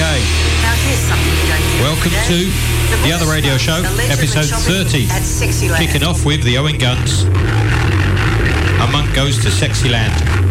Okay. Now here's something you don't hear Welcome to the other radio show, of the legend episode 30. Kicking off with the Owen Guns. A monk goes to Sexyland.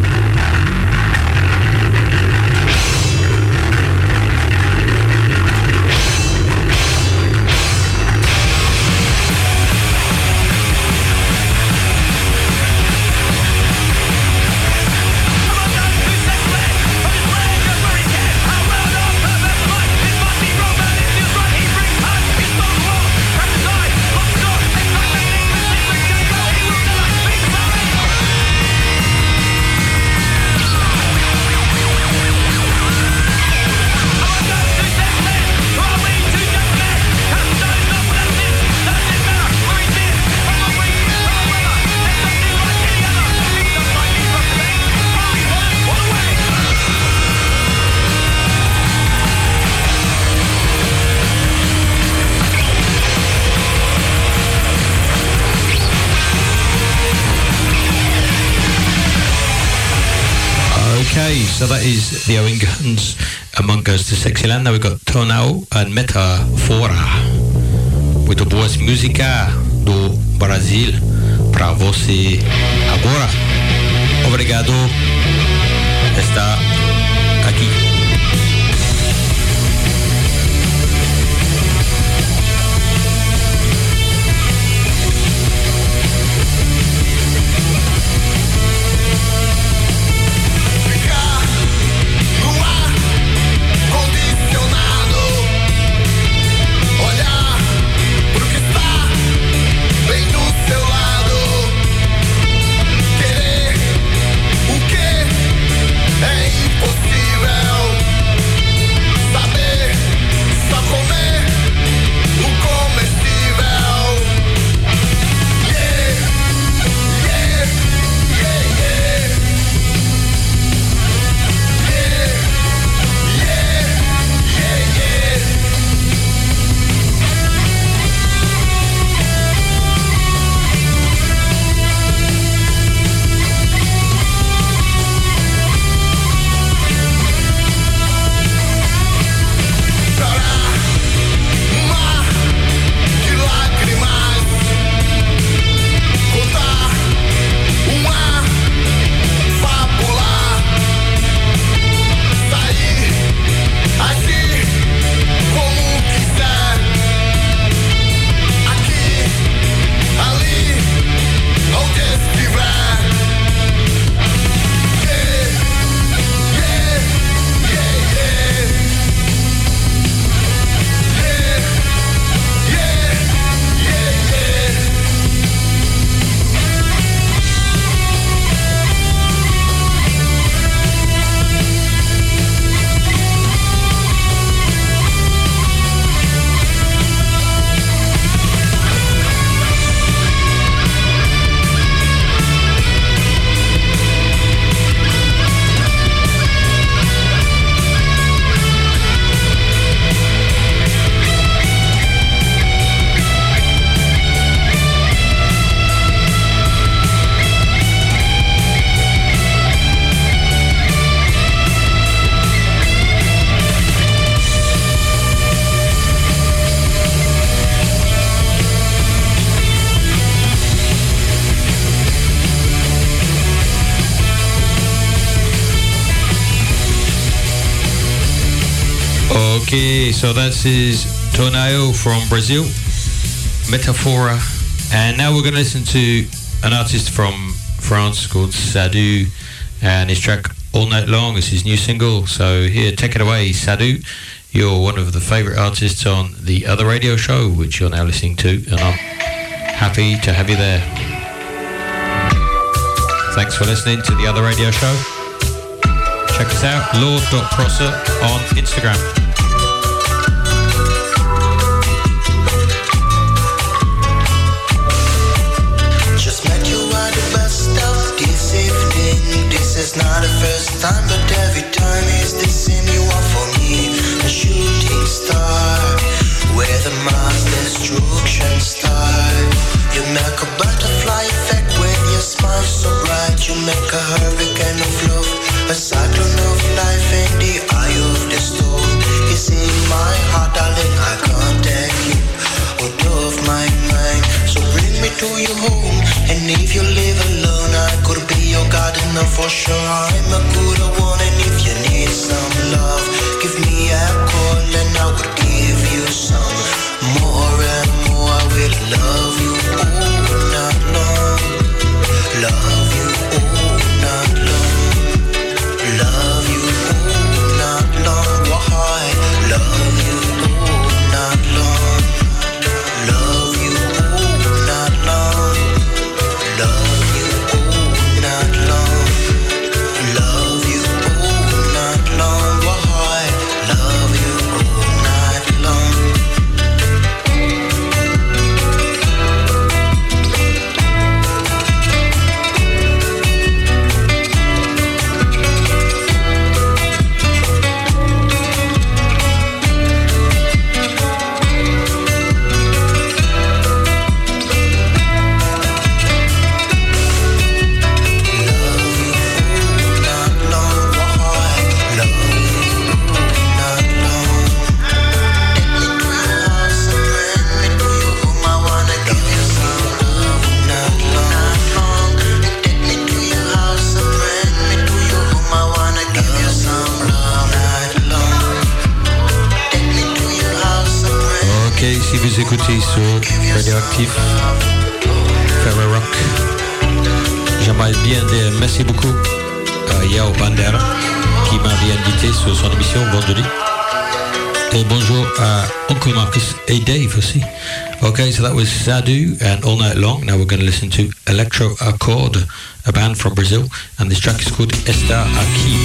That is the Owen Guns. Among Goes to Sexyland. Now we've got Tonal and Metafora the voz música do Brasil para você agora. Obrigado. Está Okay, so that is Tornado from Brazil, Metaphora, and now we're going to listen to an artist from France called Sadu, and his track All Night Long is his new single. So here, take it away, Sadu. You're one of the favourite artists on the other radio show, which you're now listening to, and I'm happy to have you there. Thanks for listening to the other radio show. Check us out, lord.prosser on Instagram. Is not the first time, but every time is the same. You are for me a shooting star, where the mass destruction start. You make a butterfly effect with your smile so bright. You make a hurricane of love, a cyclone of life in the eye of the storm. It's Okay, do you hold? And if you live alone, I could be your gardener for sure. I'm a good one, and if you need some love. was Sadu and All Night Long. Now we're going to listen to Electro Accord, a band from Brazil, and this track is called Está Aqui.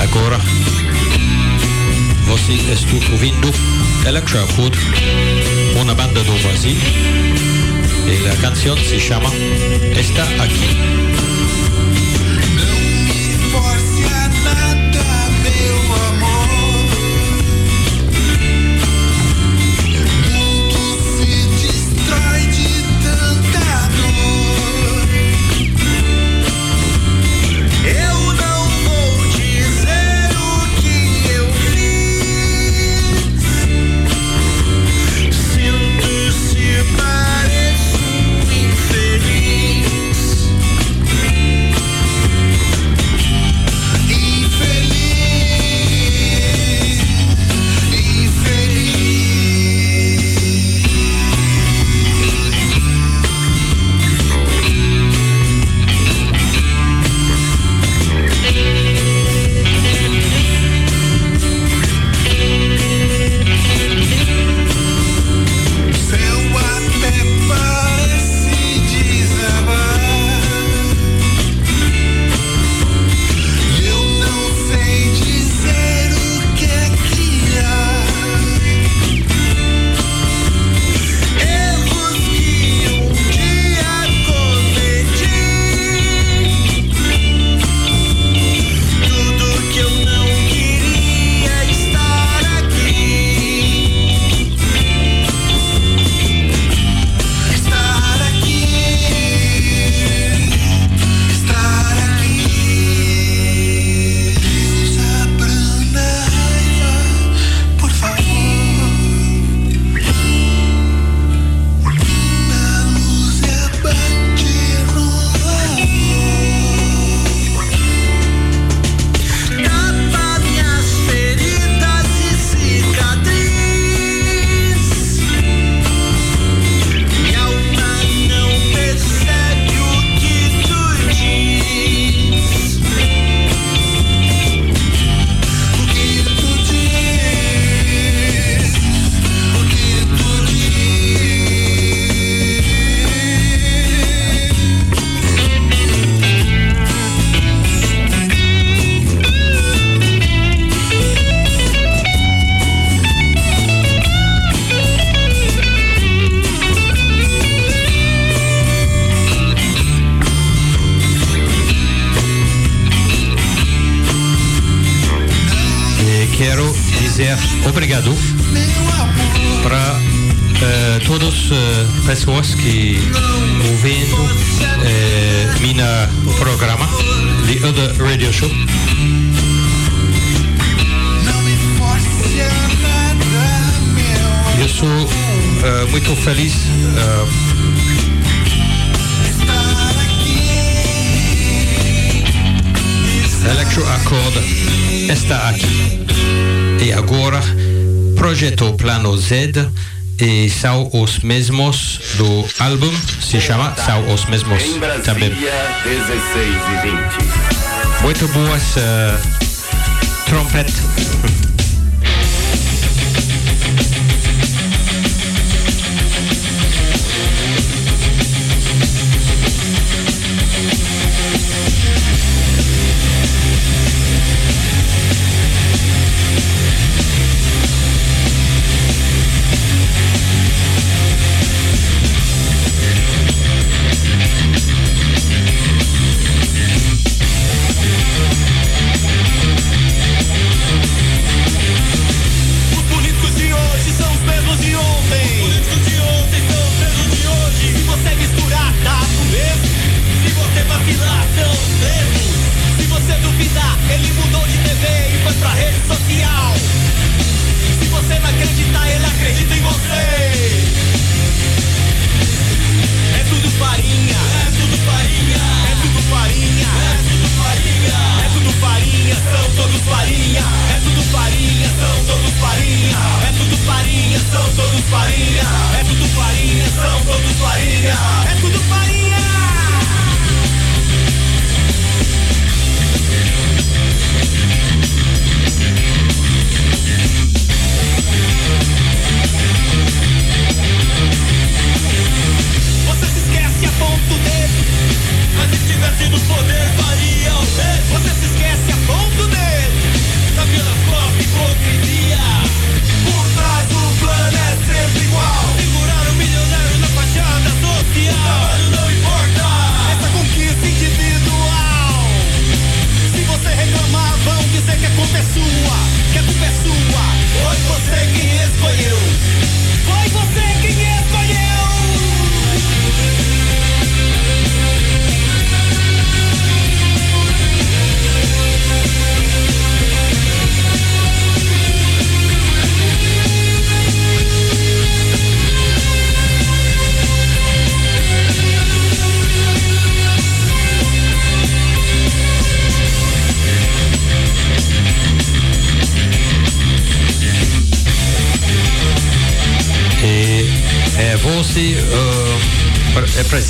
Agora você está ouvindo Electro Accord, uma banda do Brasil, e a canção se chama Está Aqui. obrigado para uh, todos eh, uh, pessoas que ouvindo eh, uh, minha programa The Other Radio Show. Eu sou uh, muito feliz. Electro Acorda está aqui e agora Projeto Plano Z e são os mesmos do álbum, se chama São os mesmos em Brasília, também. 16 e 20. Muito boas uh, trompete. acredito em você.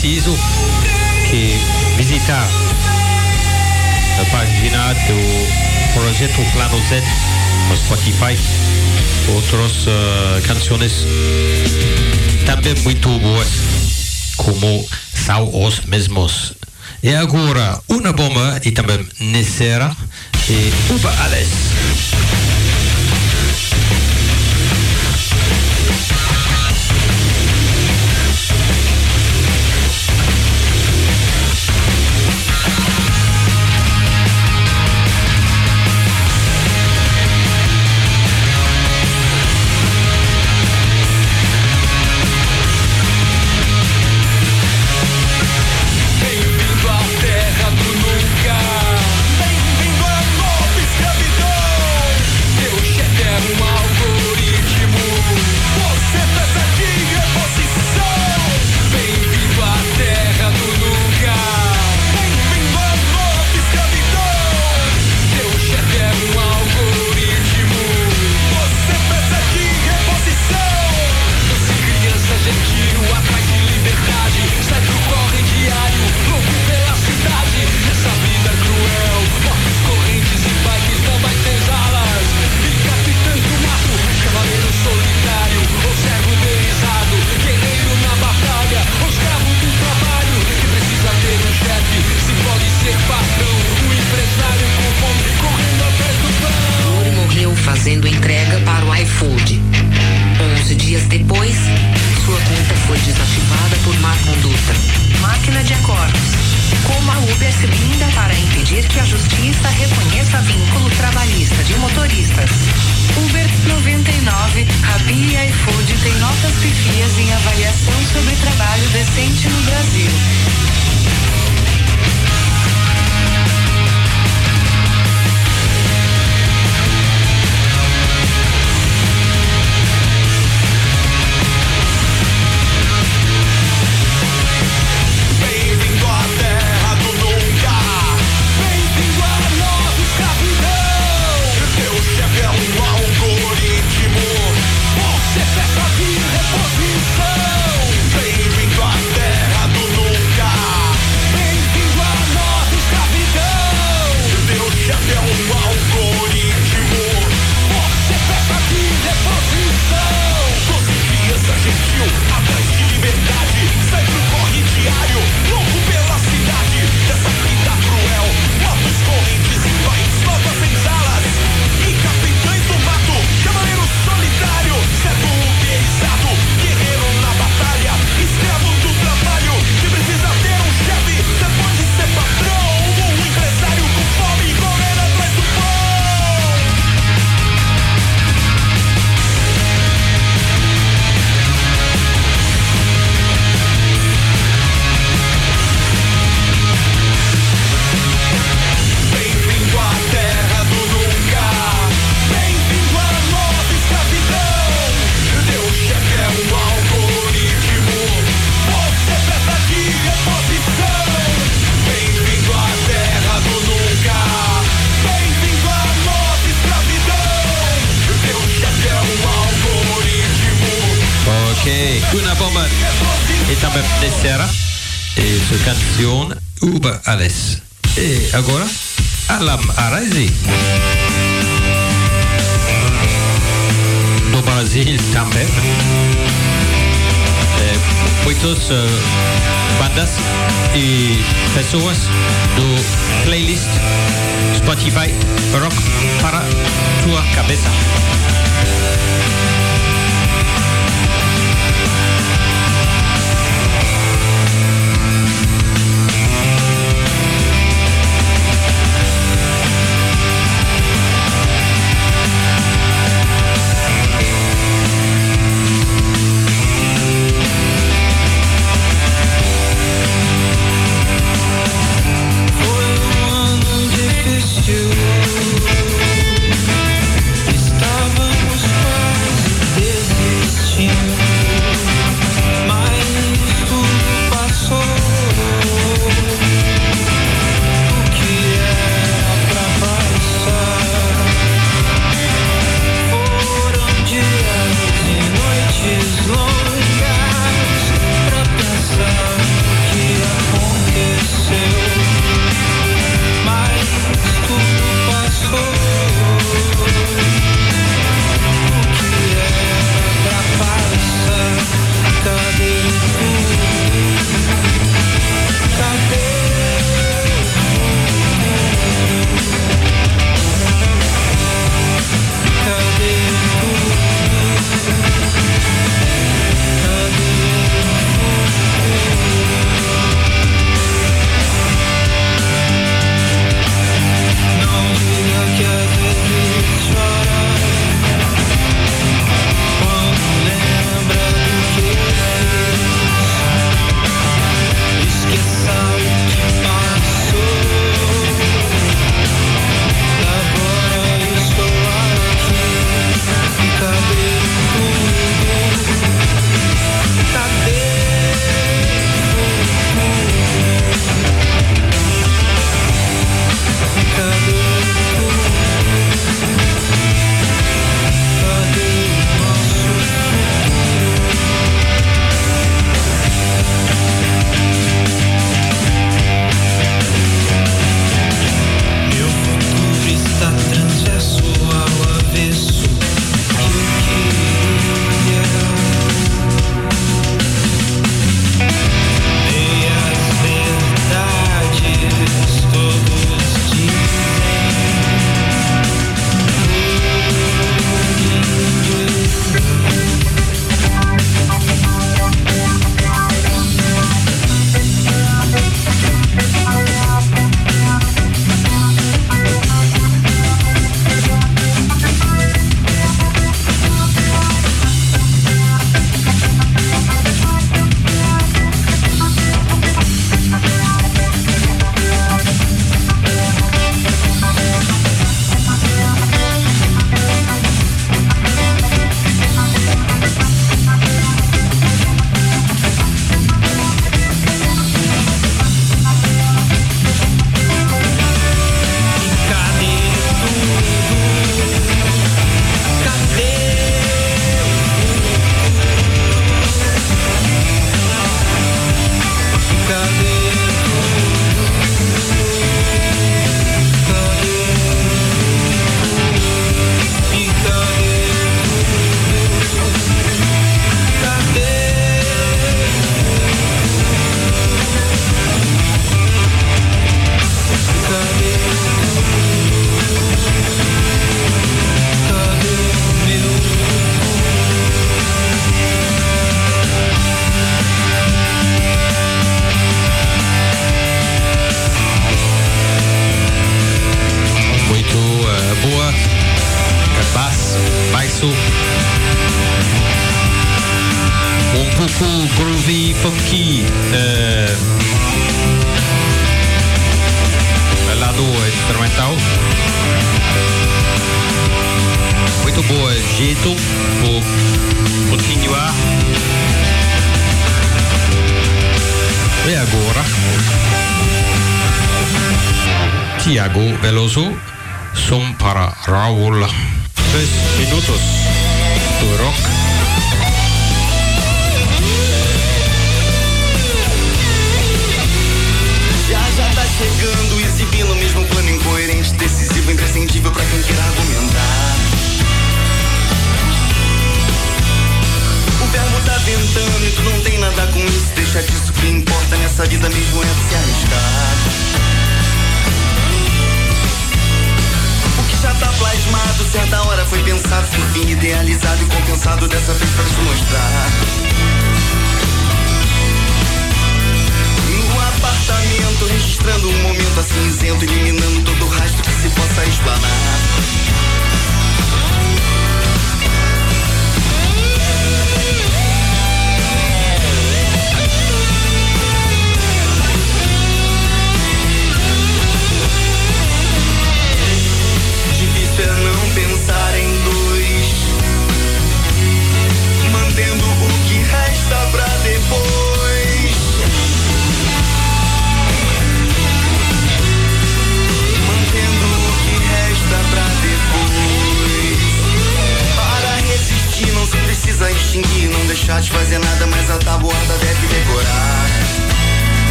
preciso que visitar a página do projeto Plano Z no Spotify, outras uh, canções também muito boas, como são os mesmos. E agora, uma bomba e também Nessera e Uba Alice. Do Brasil também. É, eh, uh, eh, bandas e pessoas do playlist Spotify Rock para tua cabeça.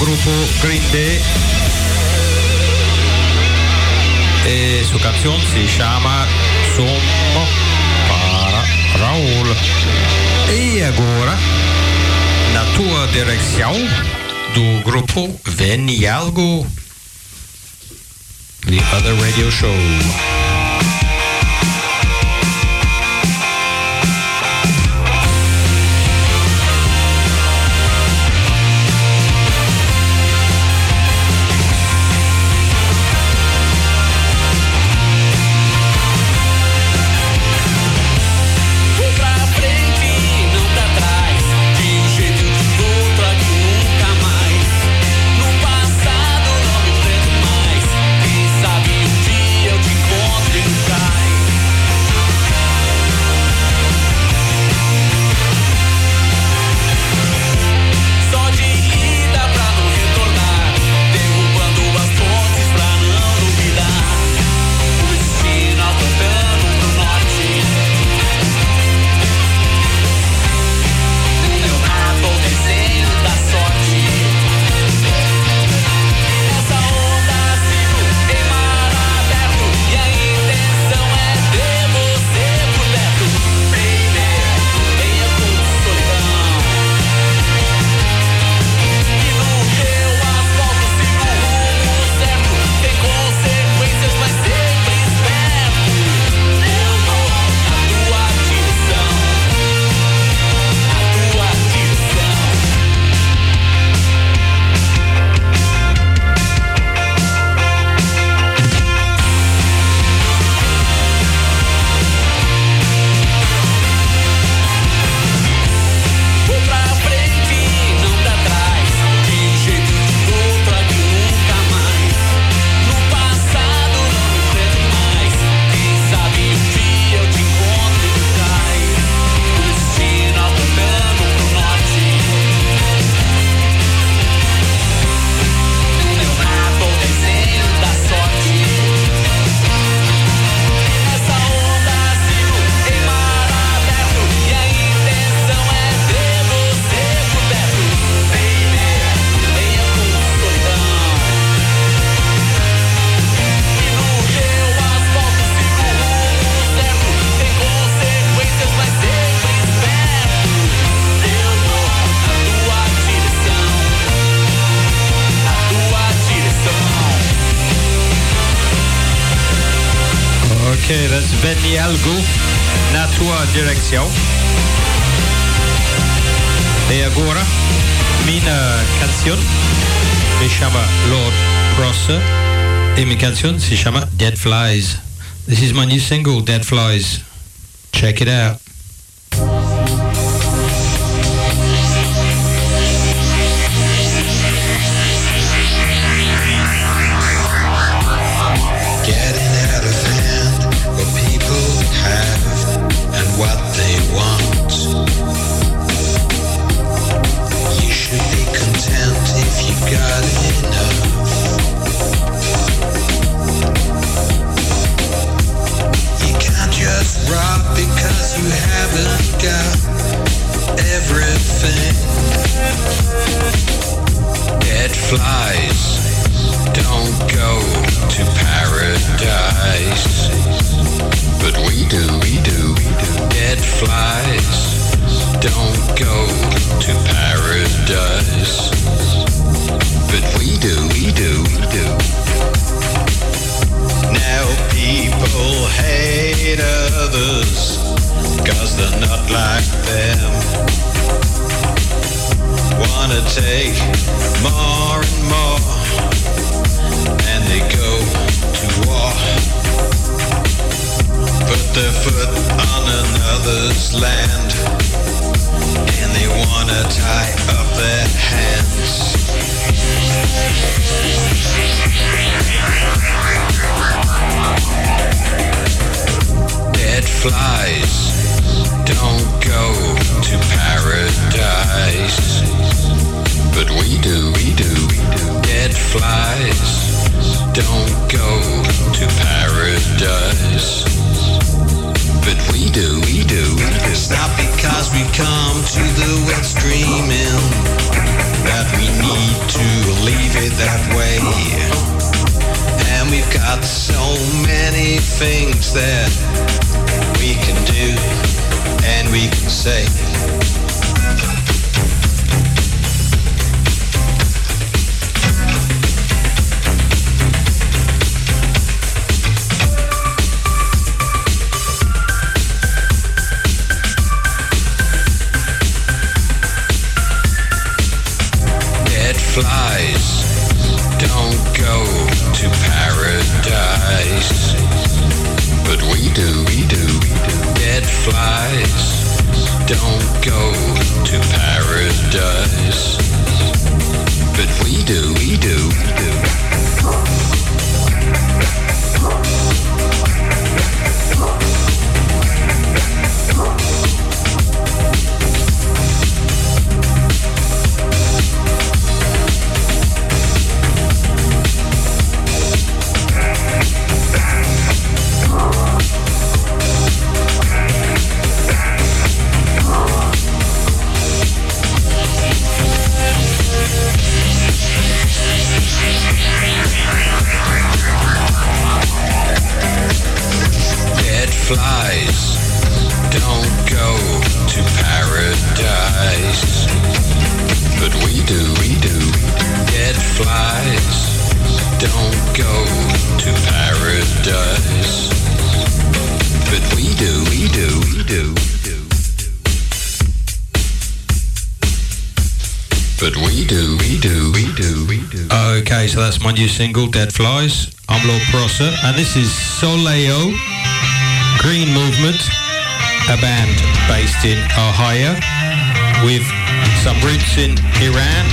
grupo Green Day. E su se chama Sommo para Raul. E agora, na tua direção, do grupo Vem Algo. The Other Radio Show. Algo na tua direção. E agora, minha canção me chama Lord Prosser e minha canção se chama Dead Flies. This is my new single, Dead Flies. Check it out. Flies don't go to paradise. But we do, we do, we do. Now people hate others cause they're not like them. Wanna take more and more their on another's land, and they wanna tie up their hands. Dead flies don't go to paradise. But we do, we do, we do. Dead flies don't go to paradise. But we do, we do. It's not because we come to the West dreaming that we need to leave it that way. And we've got so many things that we can do and we can say. To paradise. But we do, we do, we do. My new single, Dead Flies. I'm Lord Prosser, and this is Soleo Green Movement, a band based in Ohio with some roots in Iran.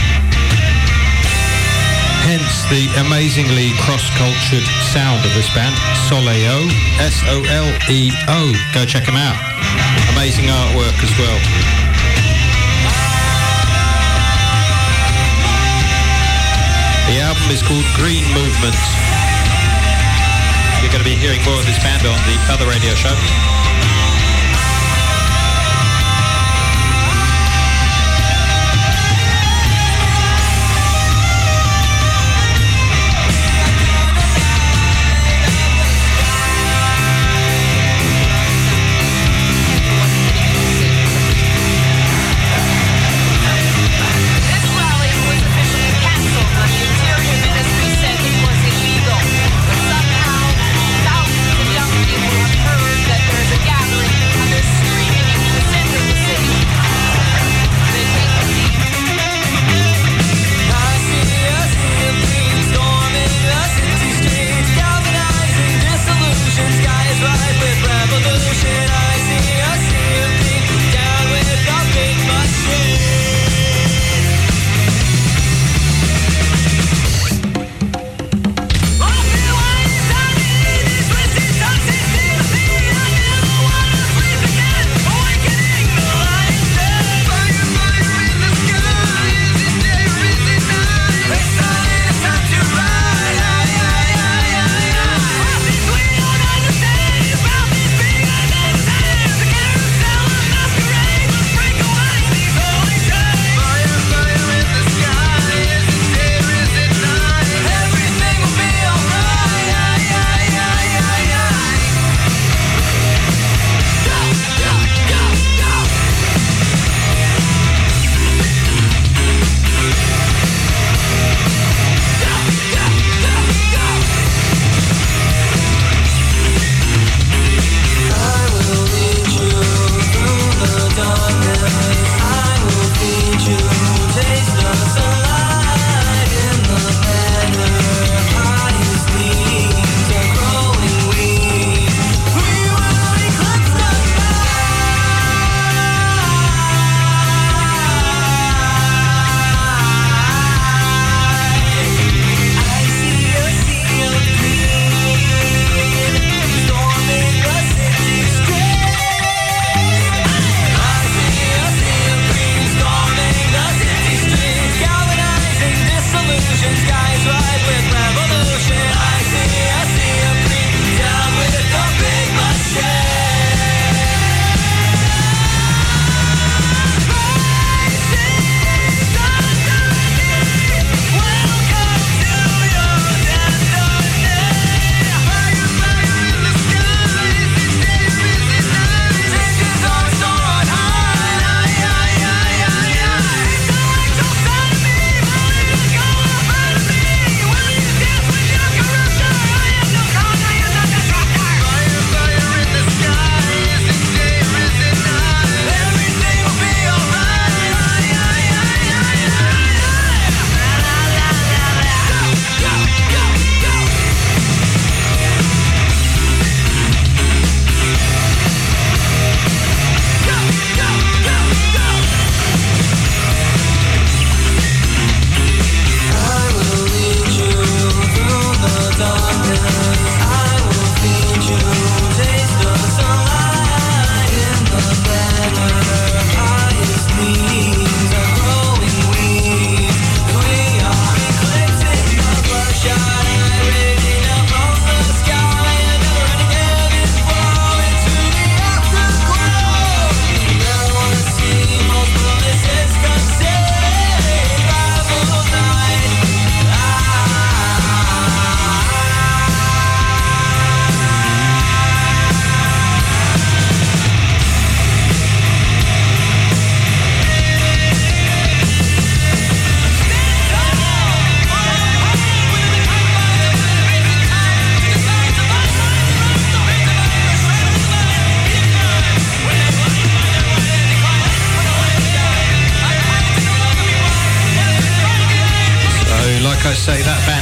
Hence the amazingly cross-cultured sound of this band, Soleo, S-O-L-E-O. Go check them out. Amazing artwork as well. Is called Green Movement. You're going to be hearing more of this band on the other radio show.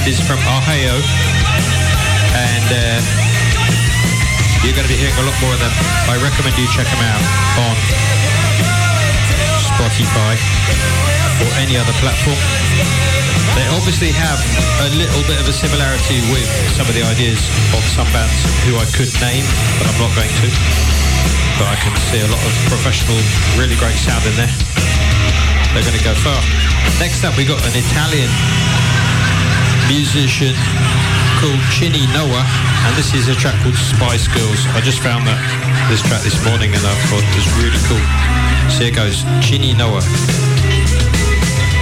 Is from Ohio, and uh, you're going to be hearing a lot more of them. I recommend you check them out on Spotify or any other platform. They obviously have a little bit of a similarity with some of the ideas of some bands who I could name, but I'm not going to. But I can see a lot of professional, really great sound in there. They're going to go far. Next up, we got an Italian musician called Chini Noah, and this is a track called Spice Girls. I just found that this track this morning, and I thought it was really cool. So here goes Chini Noah.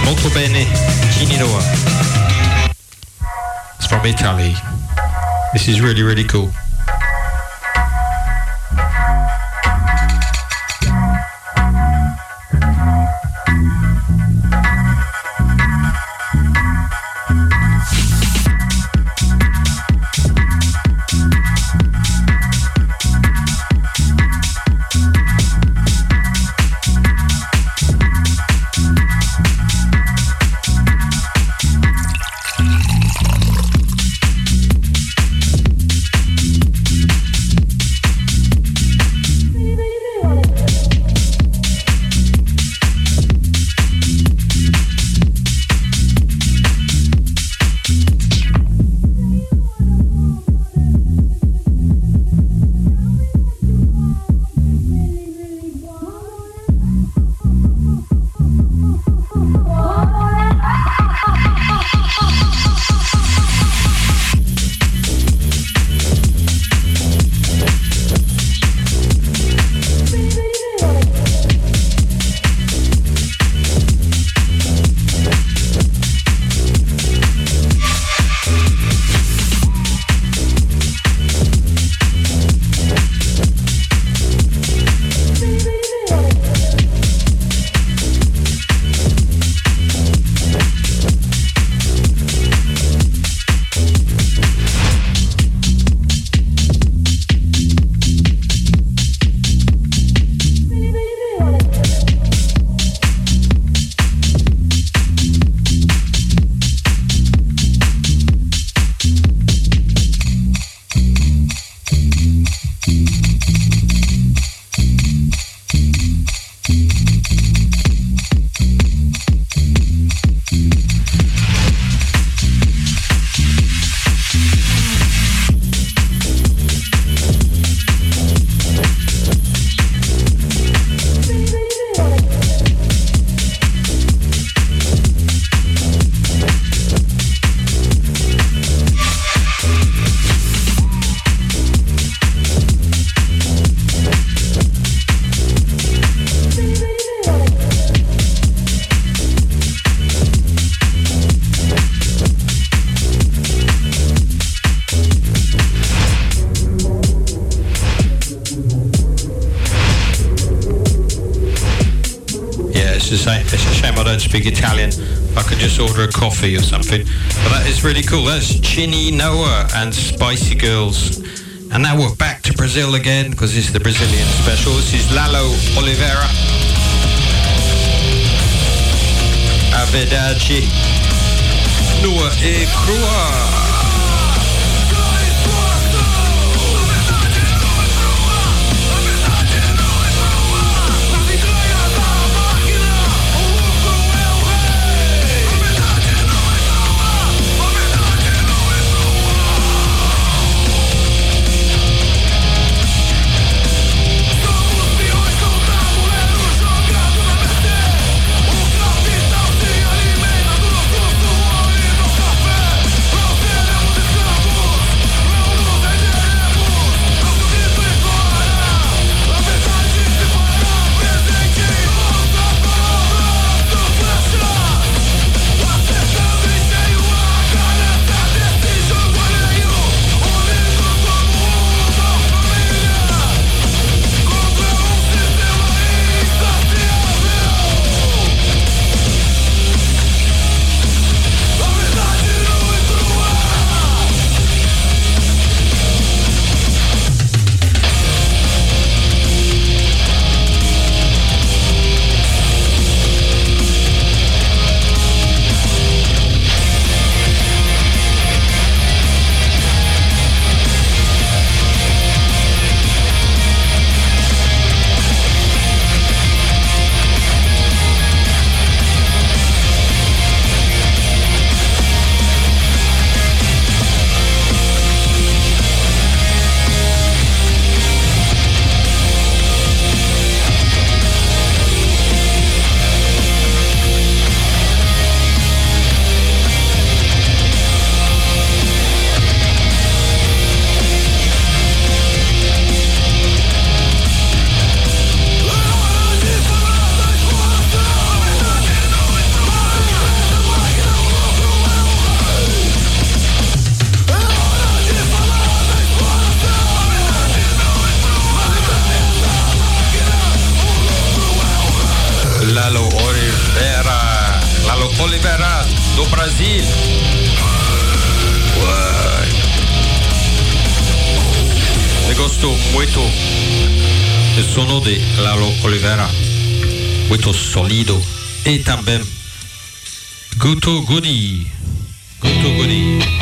Molto bene, Chini Noah. It's from Italy. This is really, really cool. It's a shame, it's I don't speak Italian. I could just order a coffee or something. But that is really cool. That's Chini Noah and Spicy Girls. And now we're back to Brazil again because this is the Brazilian special. This is Lalo Oliveira. A verdade e crua. molto solido e também ben. Guto Gudi. Guto Gudi.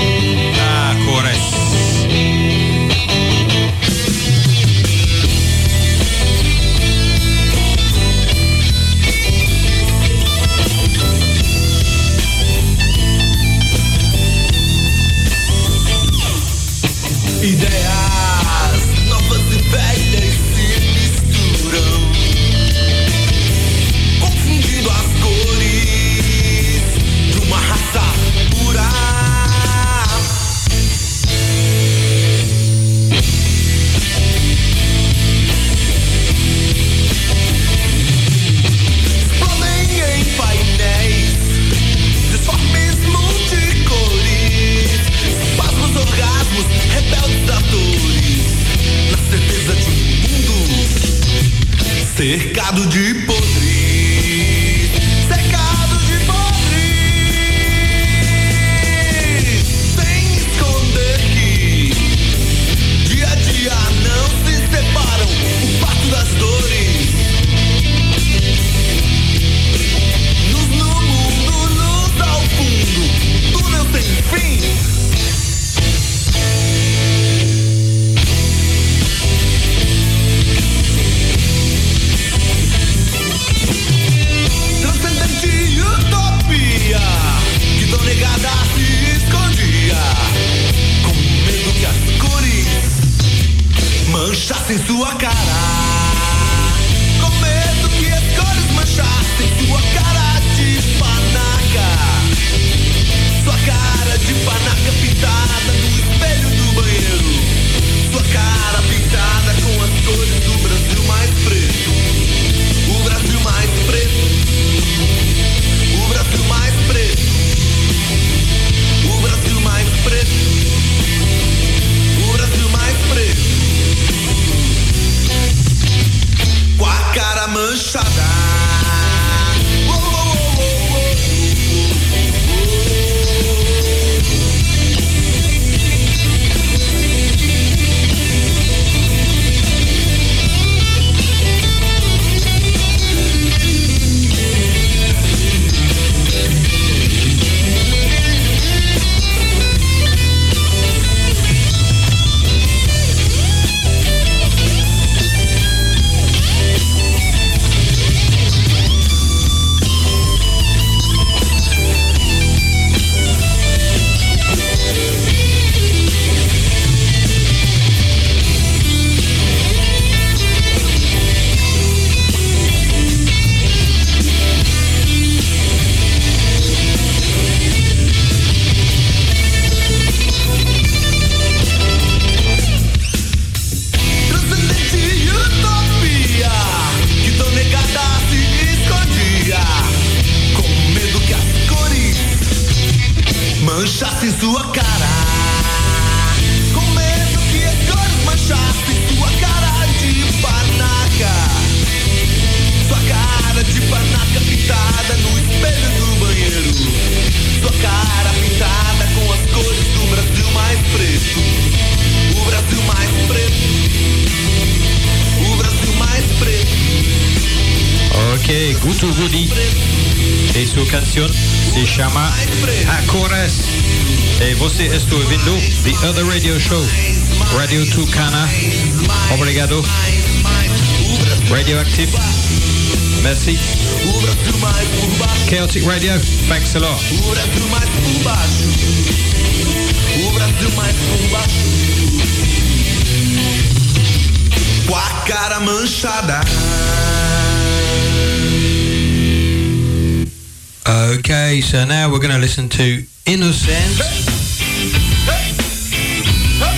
uh, the radio show. Radio Tucana. Obrigado. Radioactive. Merci. Chaotic Radio. Thanks a lot. Cara manchada. Okay, so now we're going to listen to Innocent.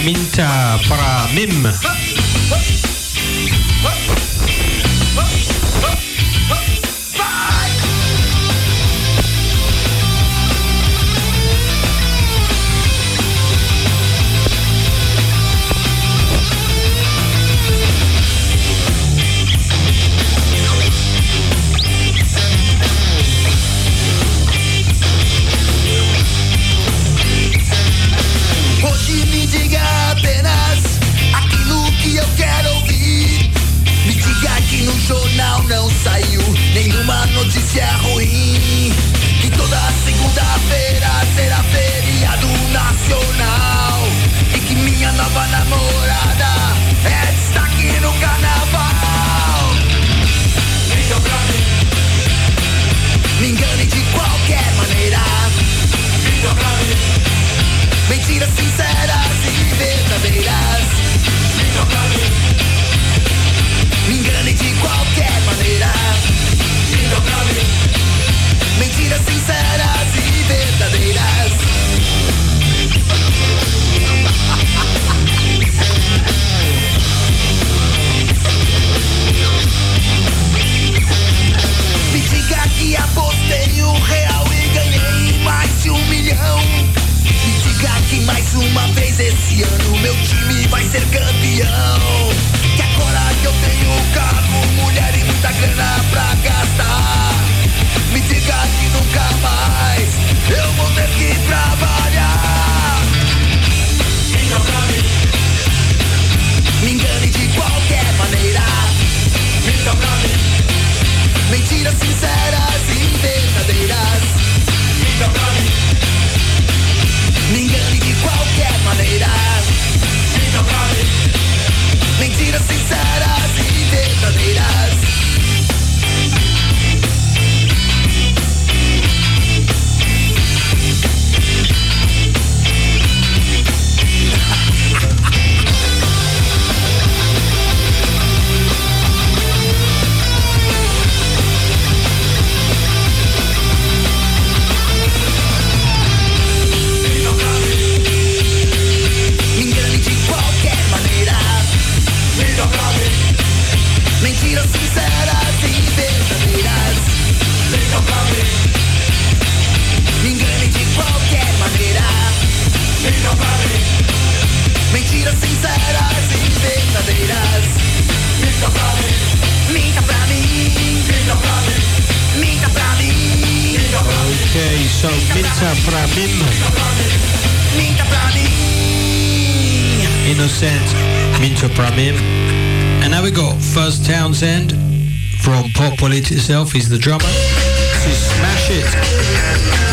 Minta para Mim. from him. And now we got First Townsend from Pop Wallet itself, he's the drummer, to Smash It.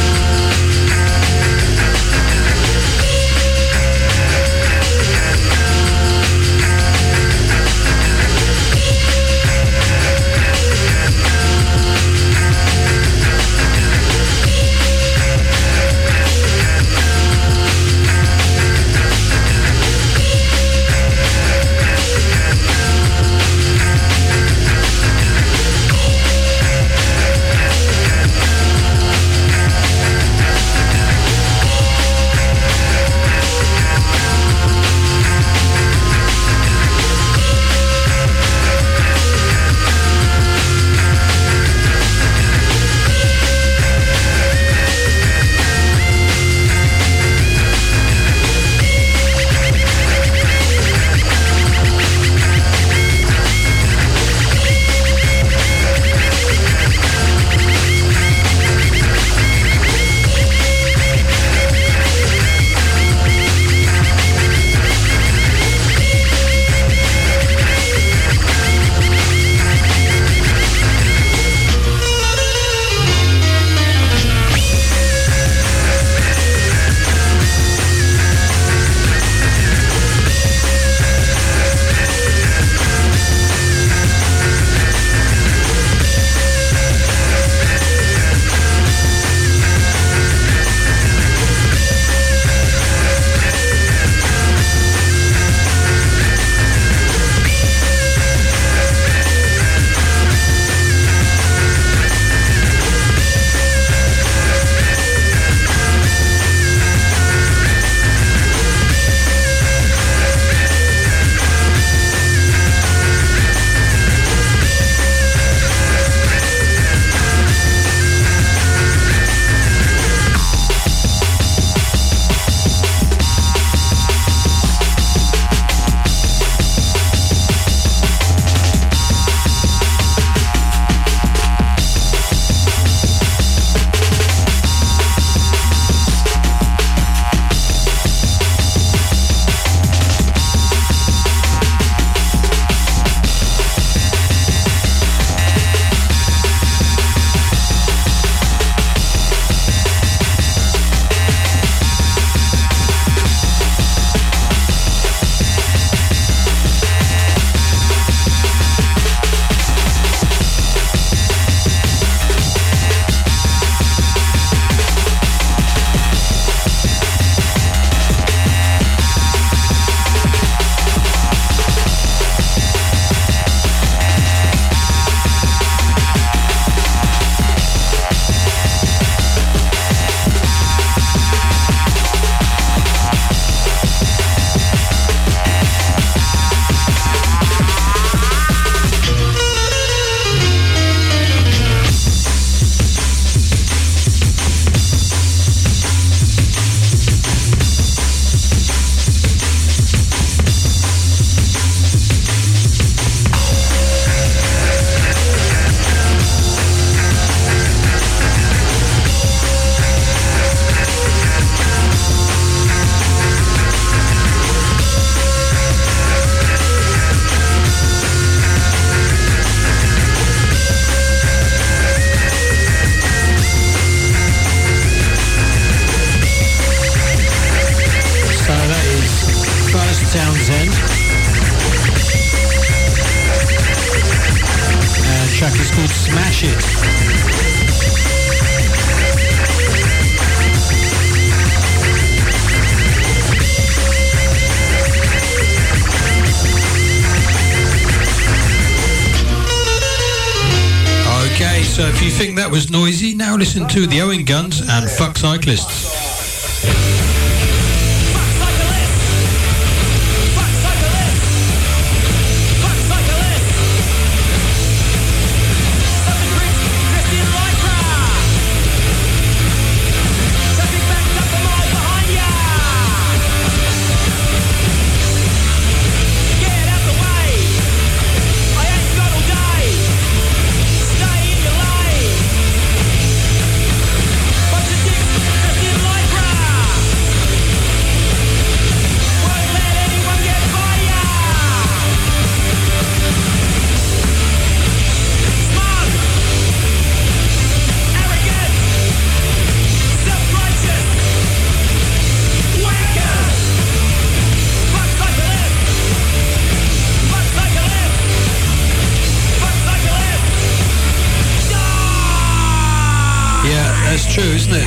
Noisy, now listen to the Owen Guns and Fuck Cyclists.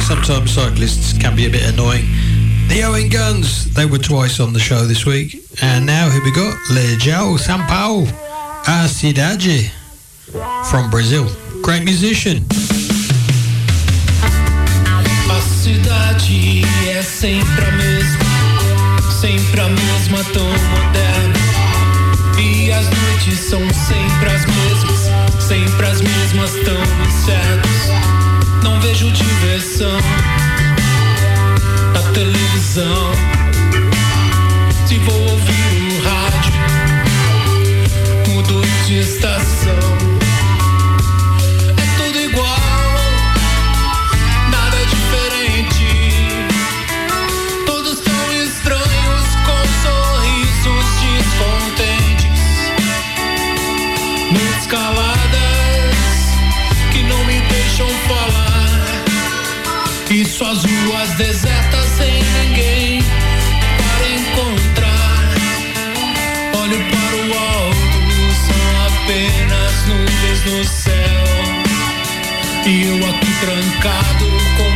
Sometimes cyclists can be a bit annoying. The Owen Guns, they were twice on the show this week. And now who we got? Lejao São Paulo, a Cidade from Brazil. Great musician. A cidade é sempre a mesma, sempre a mesma, tão moderna. E as noites são sempre as mesmas, sempre as mesmas, tão incertas. Não vejo diversão na televisão. Se vou ouvir o rádio, mudo de estação. É tudo igual, Olho para o alto, são apenas nuvens no céu. E eu aqui trancado com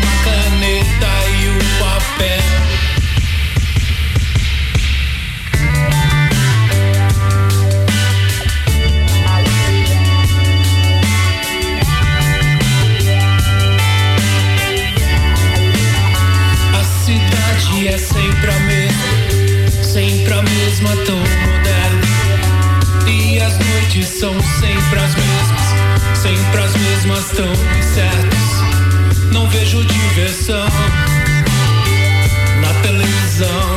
são sempre as mesmas, sempre as mesmas, tão incertas. Não vejo diversão na televisão.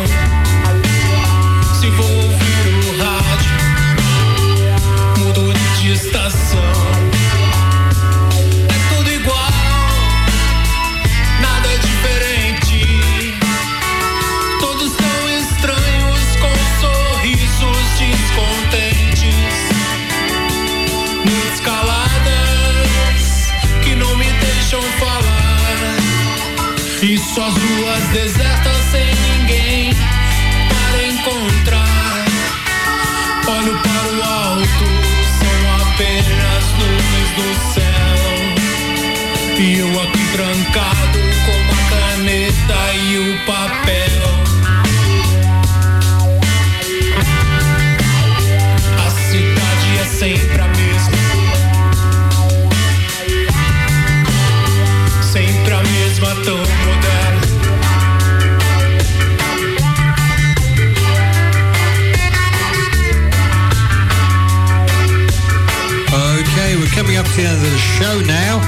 Of now.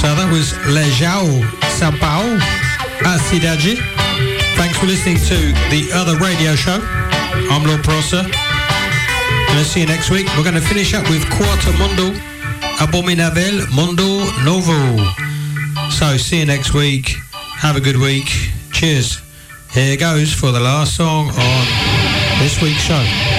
So that was Lejao São Paulo, a Cidade. Thanks for listening to the other radio show. I'm Lord Prosser. Gonna see you next week. We're gonna finish up with Quarto Mundo, Abominable Mundo Novo. So see you next week. Have a good week. Cheers. Here goes for the last song on this week's show.